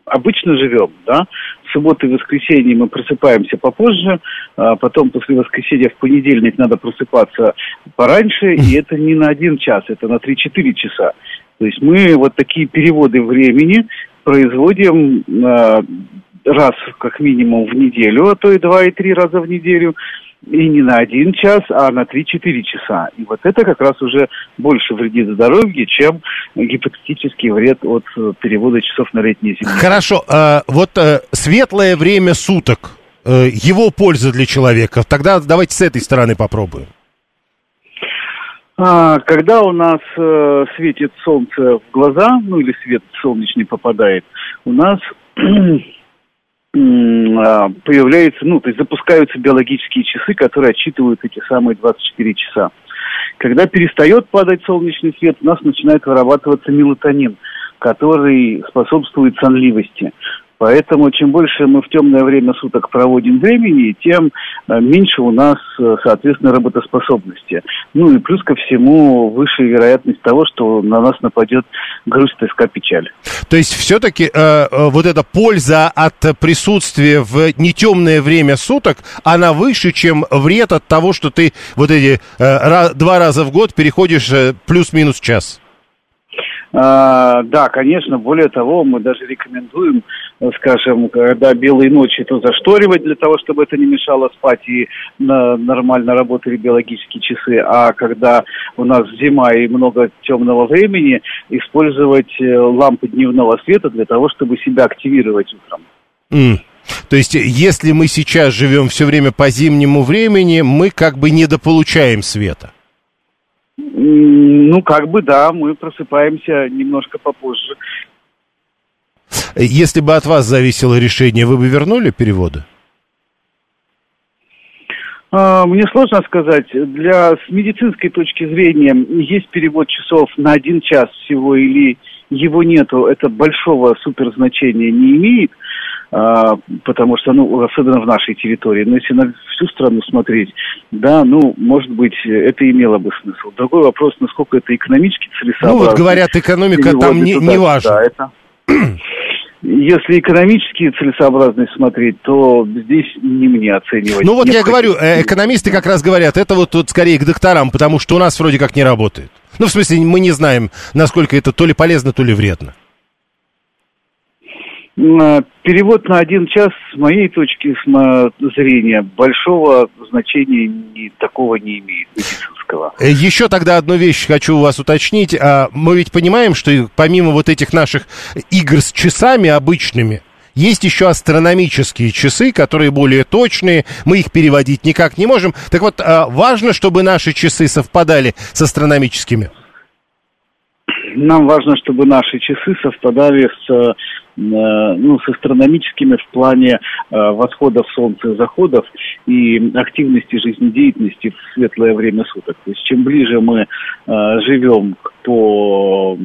обычно живем, да, в субботу и воскресенье мы просыпаемся попозже, а потом после воскресенья в понедельник надо просыпаться пораньше, и [LAUGHS] это не на один час, это на 3-4 часа. То есть мы вот такие переводы времени производим э, раз как минимум в неделю, а то и два и три раза в неделю. И не на один час, а на 3-4 часа. И вот это как раз уже больше вредит здоровью, чем гипотетический вред от э, перевода часов на летние зимние. Хорошо, э, вот э, светлое время суток, его польза для человека. Тогда давайте с этой стороны попробуем. А, когда у нас э, светит солнце в глаза, ну или свет солнечный попадает, у нас [CLEARS THROAT] а, появляется, ну, то есть запускаются биологические часы, которые отсчитывают эти самые 24 часа. Когда перестает падать солнечный свет, у нас начинает вырабатываться мелатонин, который способствует сонливости. Поэтому чем больше мы в темное время суток проводим времени, тем э, меньше у нас, э, соответственно, работоспособности. Ну и плюс ко всему выше вероятность того, что на нас нападет грусть, тоска, печаль. То есть все-таки вот эта польза от присутствия в нетемное время суток, она выше, чем вред от того, что ты вот эти э, два раза в год переходишь э, плюс-минус час. А, да, конечно. Более того, мы даже рекомендуем, э, скажем, когда белые ночи, то зашторивать для того, чтобы это не мешало спать и нормально работали биологические часы. А когда у нас зима и много темного времени, использовать э, лампы дневного света для того, чтобы себя активировать утром. М. То есть, если мы сейчас живем все время по зимнему времени, мы как бы недополучаем света. Ну, как бы да, мы просыпаемся немножко попозже. Если бы от вас зависело решение, вы бы вернули переводы? А, Мне сложно сказать. Для с медицинской точки зрения есть перевод часов на один час всего или его нету. Это большого суперзначения не имеет, а, потому что, ну, особенно в нашей территории. Но если на всю страну смотреть, да, ну, может быть, это имело бы смысл. Другой вопрос, насколько это экономически целесообразно. Ну, вот говорят, экономика там не, туда, не важна. да, это- [CLEARS THROAT] Если экономически целесообразность смотреть, то здесь не мне оценивать. Ну вот я говорю, э, экономисты как раз говорят, это вот, вот скорее к докторам, потому что у нас вроде как не работает. Ну, в смысле, мы не знаем, насколько это то ли полезно, то ли вредно. А, Перевод на один час, с моей точки сма- зрения, большого значения не, такого не имеет медицинского. Э, Еще тогда одну вещь хочу у вас уточнить. А, Мы ведь понимаем, что помимо вот этих наших игр с часами обычными, есть еще астрономические часы, которые более точные, мы их переводить никак не можем. Так вот, а, важно, чтобы наши часы совпадали с астрономическими. Нам важно, чтобы наши часы совпадали с, э, ну, с астрономическими в плане э, восходов Солнца заходов и активности жизнедеятельности в светлое время суток. То есть чем ближе мы э, живем по,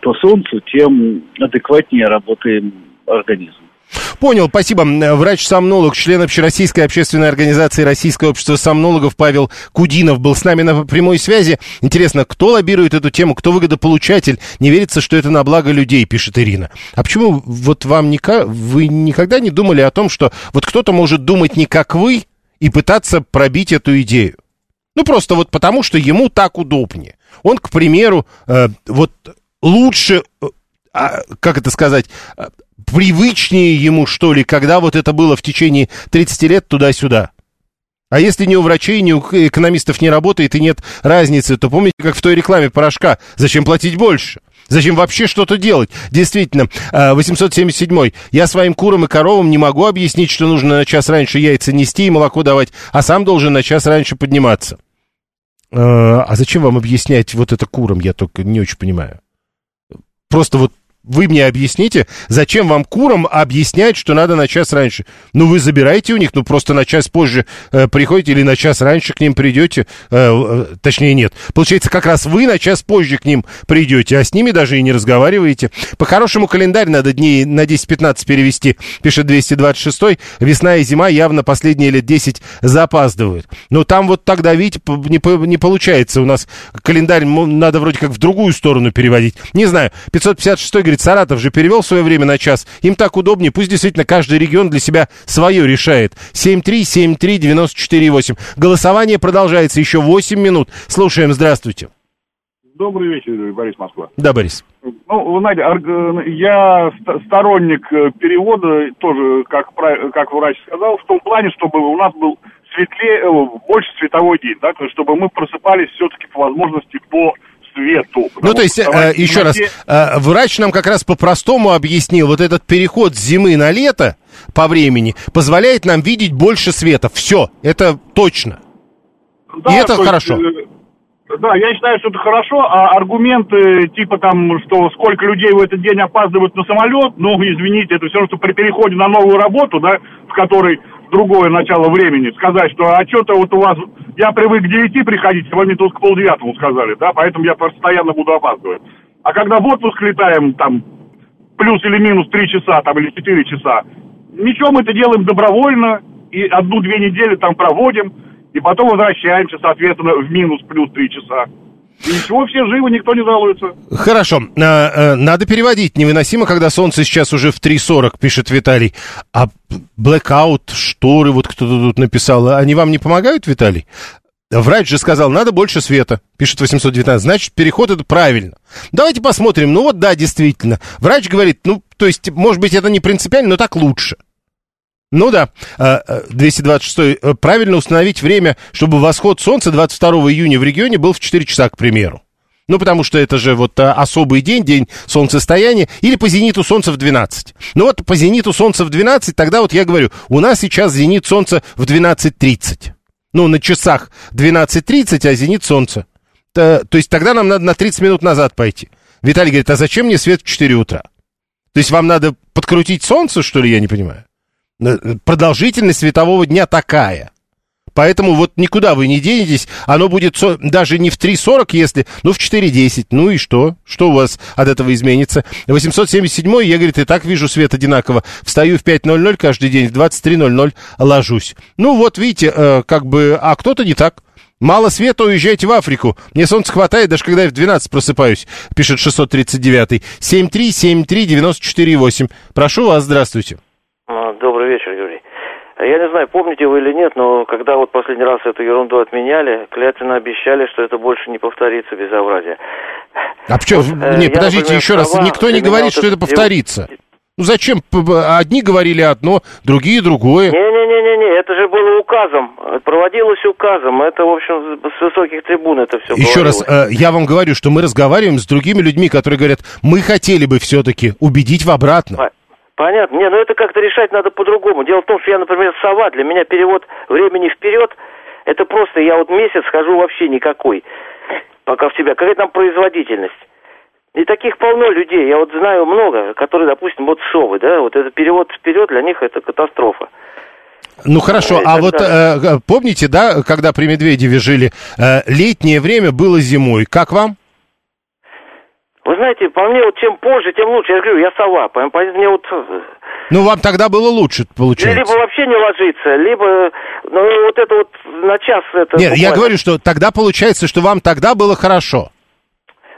по Солнцу, тем адекватнее работаем организм. Понял, спасибо. Врач-сомнолог, член Общероссийской общественной организации Российское общество сомнологов Павел Кудинов был с нами на прямой связи. Интересно, кто лоббирует эту тему, кто выгодополучатель? Не верится, что это на благо людей, пишет Ирина. А почему вот вам ника... вы никогда не думали о том, что вот кто-то может думать не как вы и пытаться пробить эту идею? Ну, просто вот потому, что ему так удобнее. Он, к примеру, э, вот лучше, э, а, как это сказать, э, привычнее ему, что ли, когда вот это было в течение 30 лет туда-сюда. А если ни у врачей, ни у экономистов не работает и нет разницы, то помните, как в той рекламе порошка, зачем платить больше? Зачем вообще что-то делать? Действительно, э, 877. Я своим курам и коровам не могу объяснить, что нужно на час раньше яйца нести и молоко давать, а сам должен на час раньше подниматься. Э, А зачем вам объяснять вот это курам, я только не очень понимаю. просто вот вы мне объясните, зачем вам курам объяснять, что надо на час раньше? Ну, вы забираете у них, ну, просто на час позже э, приходите или на час раньше к ним придете. Э, э, точнее, нет. Получается, как раз вы на час позже к ним придете, а с ними даже и не разговариваете. По-хорошему календарь надо дней на 10-15 перевести, пишет 226 Весна и зима явно последние лет 10 запаздывают. Но там вот тогда, видите, не, не получается. У нас календарь надо вроде как в другую сторону переводить. Не знаю. 556 говорит, Саратов же перевел свое время на час. Им так удобнее. Пусть действительно каждый регион для себя свое решает. 7373948. Голосование продолжается еще 8 минут. Слушаем. Здравствуйте. Добрый вечер, Борис Москва. Да, Борис. Ну, вы знаете, я сторонник э, перевода, тоже, как, как врач сказал, в том плане, чтобы у нас был светлее, э, больше световой день, да, чтобы мы просыпались все-таки по возможности по свету. Ну, то есть, э, еще раз, э, врач нам как раз по-простому объяснил, вот этот переход с зимы на лето по времени позволяет нам видеть больше света. Все, это точно. Да, И это хорошо. Есть, э, да, я считаю, что это хорошо, а аргументы типа там, что сколько людей в этот день опаздывают на самолет, ну, извините, это все равно, что при переходе на новую работу, да, в которой другое начало времени, сказать, что а что-то вот у вас, я привык к девяти приходить, а вы мне тут к полдевятому сказали, да, поэтому я постоянно буду опаздывать. А когда в отпуск летаем, там, плюс или минус три часа, там, или четыре часа, ничего, мы это делаем добровольно, и одну-две недели там проводим, и потом возвращаемся, соответственно, в минус плюс три часа. И ничего, все живы, никто не жалуется. Хорошо. А, а, надо переводить. Невыносимо, когда солнце сейчас уже в 3.40, пишет Виталий. А blackout, шторы, вот кто-то тут написал, они вам не помогают, Виталий? Врач же сказал, надо больше света, пишет 819. Значит, переход это правильно. Давайте посмотрим. Ну вот да, действительно. Врач говорит, ну, то есть, может быть, это не принципиально, но так лучше. Ну да, 226 а, а, э, правильно установить время, чтобы восход солнца 22 июня в регионе был в 4 часа, к примеру. Ну, потому что это же вот а, особый день, день солнцестояния, или по зениту солнца в 12. Ну вот по зениту солнца в 12, тогда вот я говорю, у нас сейчас зенит солнца в 12.30. Ну, на часах 12.30, а зенит солнца. То, то есть тогда нам надо на 30 минут назад пойти. Виталий говорит, а зачем мне свет в 4 утра? То есть вам надо подкрутить солнце, что ли, я не понимаю? Продолжительность светового дня такая. Поэтому вот никуда вы не денетесь, оно будет даже не в 3.40, если, ну в 4.10. Ну и что? Что у вас от этого изменится? 877 я, говорит, и так вижу свет одинаково. Встаю в 5.00 каждый день, в 23.00 ложусь. Ну вот, видите, э, как бы, а кто-то не так. Мало света, уезжайте в Африку. Мне солнца хватает, даже когда я в 12 просыпаюсь, пишет 639. 7373948. Прошу вас, здравствуйте. А, добрый вечер, Юрий. Я не знаю, помните вы или нет, но когда вот последний раз эту ерунду отменяли, клятвенно обещали, что это больше не повторится безобразие. А почему? Э, не, я, подождите например, еще раз. Никто не говорит, что это повторится. Ну зачем? Одни говорили одно, другие другое. Не-не-не-не, это же было указом. Проводилось указом. Это, в общем, с высоких трибун это все Еще раз, э, я вам говорю, что мы разговариваем с другими людьми, которые говорят, мы хотели бы все-таки убедить в обратном. Понятно. Не, ну это как-то решать надо по-другому. Дело в том, что я, например, сова, для меня перевод времени вперед, это просто я вот месяц хожу вообще никакой, пока в тебя. Какая там производительность? И таких полно людей. Я вот знаю много, которые, допустим, вот совы, да, вот это перевод вперед для них это катастрофа. Ну хорошо, а вот э, помните, да, когда при Медведеве жили, э, летнее время было зимой. Как вам? Вы знаете, по мне, вот чем позже, тем лучше. Я говорю, я сова, поэтому мне вот... Э, ну, вам тогда было лучше, получается. Либо вообще не ложиться, либо, ну, вот это вот на час это... Нет, буквально... я говорю, что тогда получается, что вам тогда было хорошо.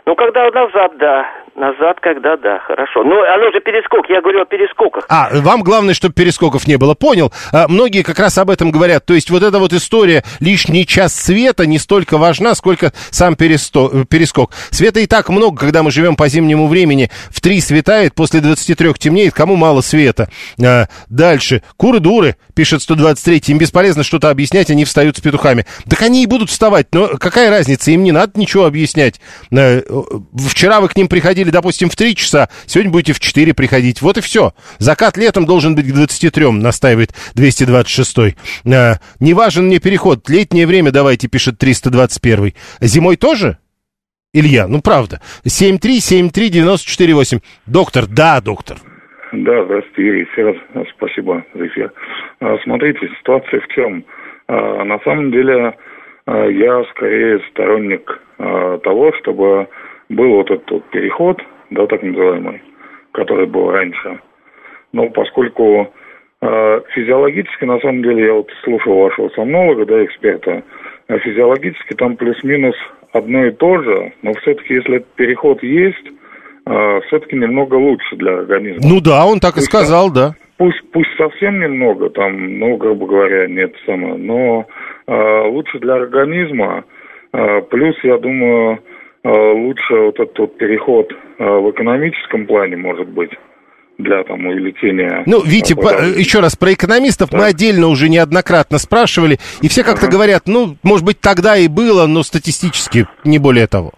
Ну, когда назад, да. Назад, когда да, хорошо. Ну, оно же перескок, я говорю о перескоках. А, вам главное, чтобы перескоков не было. Понял. А, многие как раз об этом говорят. То есть вот эта вот история лишний час света не столько важна, сколько сам пересто... перескок. Света и так много, когда мы живем по зимнему времени. В три светает, после 23 темнеет, кому мало света. А, дальше. Куры-дуры, пишет 123, им бесполезно что-то объяснять, они встают с петухами. Так они и будут вставать, но какая разница, им не надо ничего объяснять. А, вчера вы к ним приходили приходили, допустим, в 3 часа, сегодня будете в 4 приходить. Вот и все. Закат летом должен быть к 23, настаивает 226. Э, не важен мне переход. Летнее время давайте, пишет 321. Зимой тоже? Илья, ну правда. 7373948. Доктор, да, доктор. Да, здравствуйте, Юрий. Раз спасибо за эфир. А, смотрите, ситуация в чем? А, на самом деле, а, я скорее сторонник того, чтобы был вот этот вот переход, да, так называемый, который был раньше. Но поскольку физиологически, на самом деле, я вот слушал вашего сомнолога, да, эксперта, физиологически там плюс-минус одно и то же, но все-таки, если этот переход есть, э, все-таки немного лучше для организма. Ну да, он так пусть и сказал, да. Пусть, пусть совсем немного, там, ну, грубо говоря, нет самого, но э, лучше для организма. Э, плюс, я думаю, э, лучше вот этот вот переход э, в экономическом плане, может быть для там увеличения. Ну, Витя, по, еще раз про экономистов да. мы отдельно уже неоднократно спрашивали, и все как-то ага. говорят, ну, может быть, тогда и было, но статистически не более того.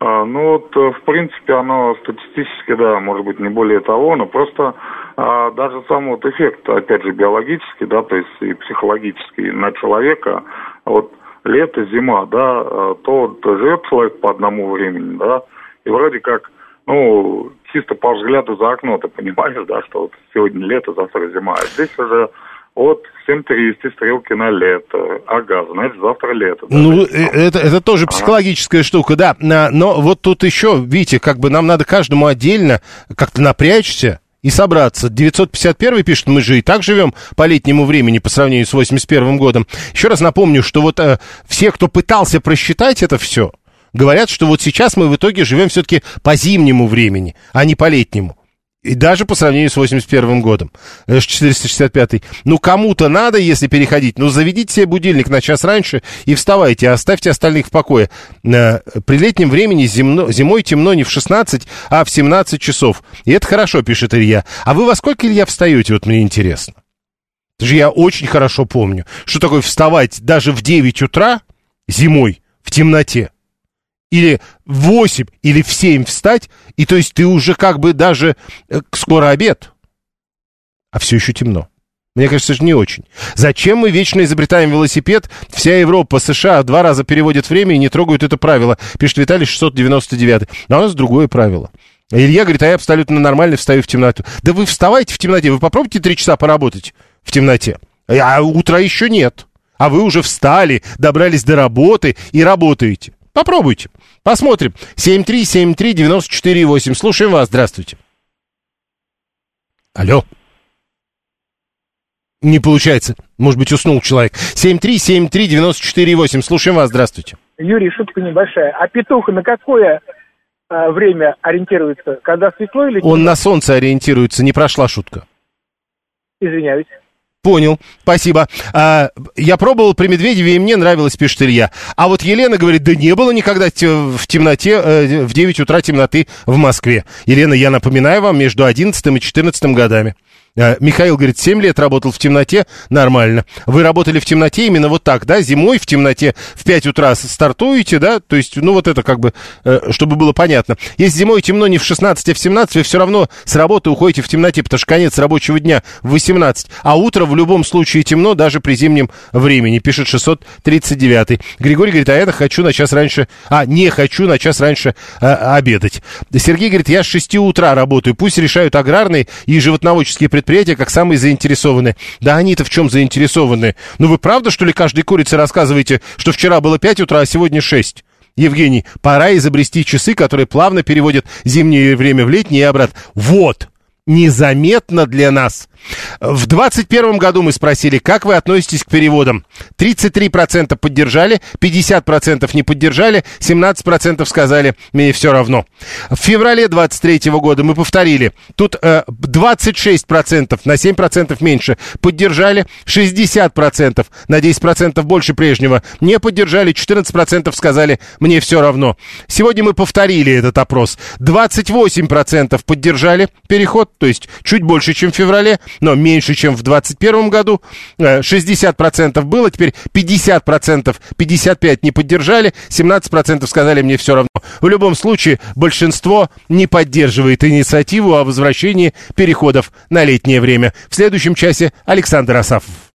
А, ну вот, э, в принципе, оно статистически, да, может быть, не более того, но просто а, даже сам вот эффект, опять же, биологический, да, то есть и психологический на человека, вот лето, зима, да, а, то живет человек по одному времени, да, и вроде как, ну, чисто по взгляду за окно ты понимаешь, да, что вот сегодня лето, завтра зима. А здесь уже вот всем перевести стрелки на лето. Ага, значит, завтра лето. Да, ну, э, это, это тоже психологическая а. штука, да. Но вот тут еще, видите, как бы нам надо каждому отдельно как-то напрячься и собраться. 951 пишет, мы же и так живем по летнему времени по сравнению с 81 годом. Еще раз напомню, что вот э, все, кто пытался просчитать это все, говорят, что вот сейчас мы в итоге живем все-таки по зимнему времени, а не по летнему. И даже по сравнению с 81 годом, 465 -й. Ну, кому-то надо, если переходить, ну, заведите себе будильник на час раньше и вставайте, оставьте остальных в покое. Э, при летнем времени земно, зимой темно не в 16, а в 17 часов. И это хорошо, пишет Илья. А вы во сколько, Илья, встаете, вот мне интересно? Это же я очень хорошо помню, что такое вставать даже в 9 утра зимой в темноте или в 8, или в 7 встать, и то есть ты уже как бы даже э, скоро обед, а все еще темно. Мне кажется, это не очень. Зачем мы вечно изобретаем велосипед? Вся Европа, США два раза переводят время и не трогают это правило. Пишет Виталий 699. Но у нас другое правило. Илья говорит, а я абсолютно нормально встаю в темноту. Да вы вставайте в темноте, вы попробуйте три часа поработать в темноте. А утра еще нет. А вы уже встали, добрались до работы и работаете. Попробуйте. Посмотрим. 7373948. Слушаем вас. Здравствуйте. Алло. Не получается. Может быть, уснул человек. 7373948. Слушаем вас. Здравствуйте. Юрий, шутка небольшая. А петух на какое а, время ориентируется? Когда светло или? Он на солнце ориентируется. Не прошла шутка. Извиняюсь. Понял, спасибо. А, я пробовал при Медведеве, и мне нравилось, пишет Илья. А вот Елена говорит, да не было никогда в темноте, э, в 9 утра темноты в Москве. Елена, я напоминаю вам, между 11 и 14 годами. Э, Михаил говорит, 7 лет работал в темноте, нормально. Вы работали в темноте именно вот так, да, зимой в темноте в 5 утра стартуете, да, то есть, ну вот это как бы, э, чтобы было понятно. Если зимой темно не в 16, а в 17, вы все равно с работы уходите в темноте, потому что конец рабочего дня в 18, а утро в любом случае темно, даже при зимнем времени, пишет 639. Григорий говорит, а я хочу на час раньше, а, не хочу на час раньше а, обедать. Сергей говорит, я с 6 утра работаю, пусть решают аграрные и животноводческие предприятия, предприятия как самые заинтересованные. Да они-то в чем заинтересованы? Ну вы правда, что ли, каждой курице рассказываете, что вчера было 5 утра, а сегодня 6? Евгений, пора изобрести часы, которые плавно переводят зимнее время в летнее и обратно. Вот! Незаметно для нас. В 2021 году мы спросили, как вы относитесь к переводам. 33% поддержали, 50% не поддержали, 17% сказали, мне все равно. В феврале 2023 года мы повторили. Тут э, 26% на 7% меньше поддержали, 60% на 10% больше прежнего не поддержали, 14% сказали, мне все равно. Сегодня мы повторили этот опрос. 28% поддержали переход, то есть чуть больше, чем в феврале, но меньше, чем в 2021 году. 60% э, было, теперь 50%, 55% не поддержали, 17% сказали мне все равно. В любом случае, большинство не поддерживает инициативу о возвращении переходов на летнее время. В следующем часе Александр Асафов.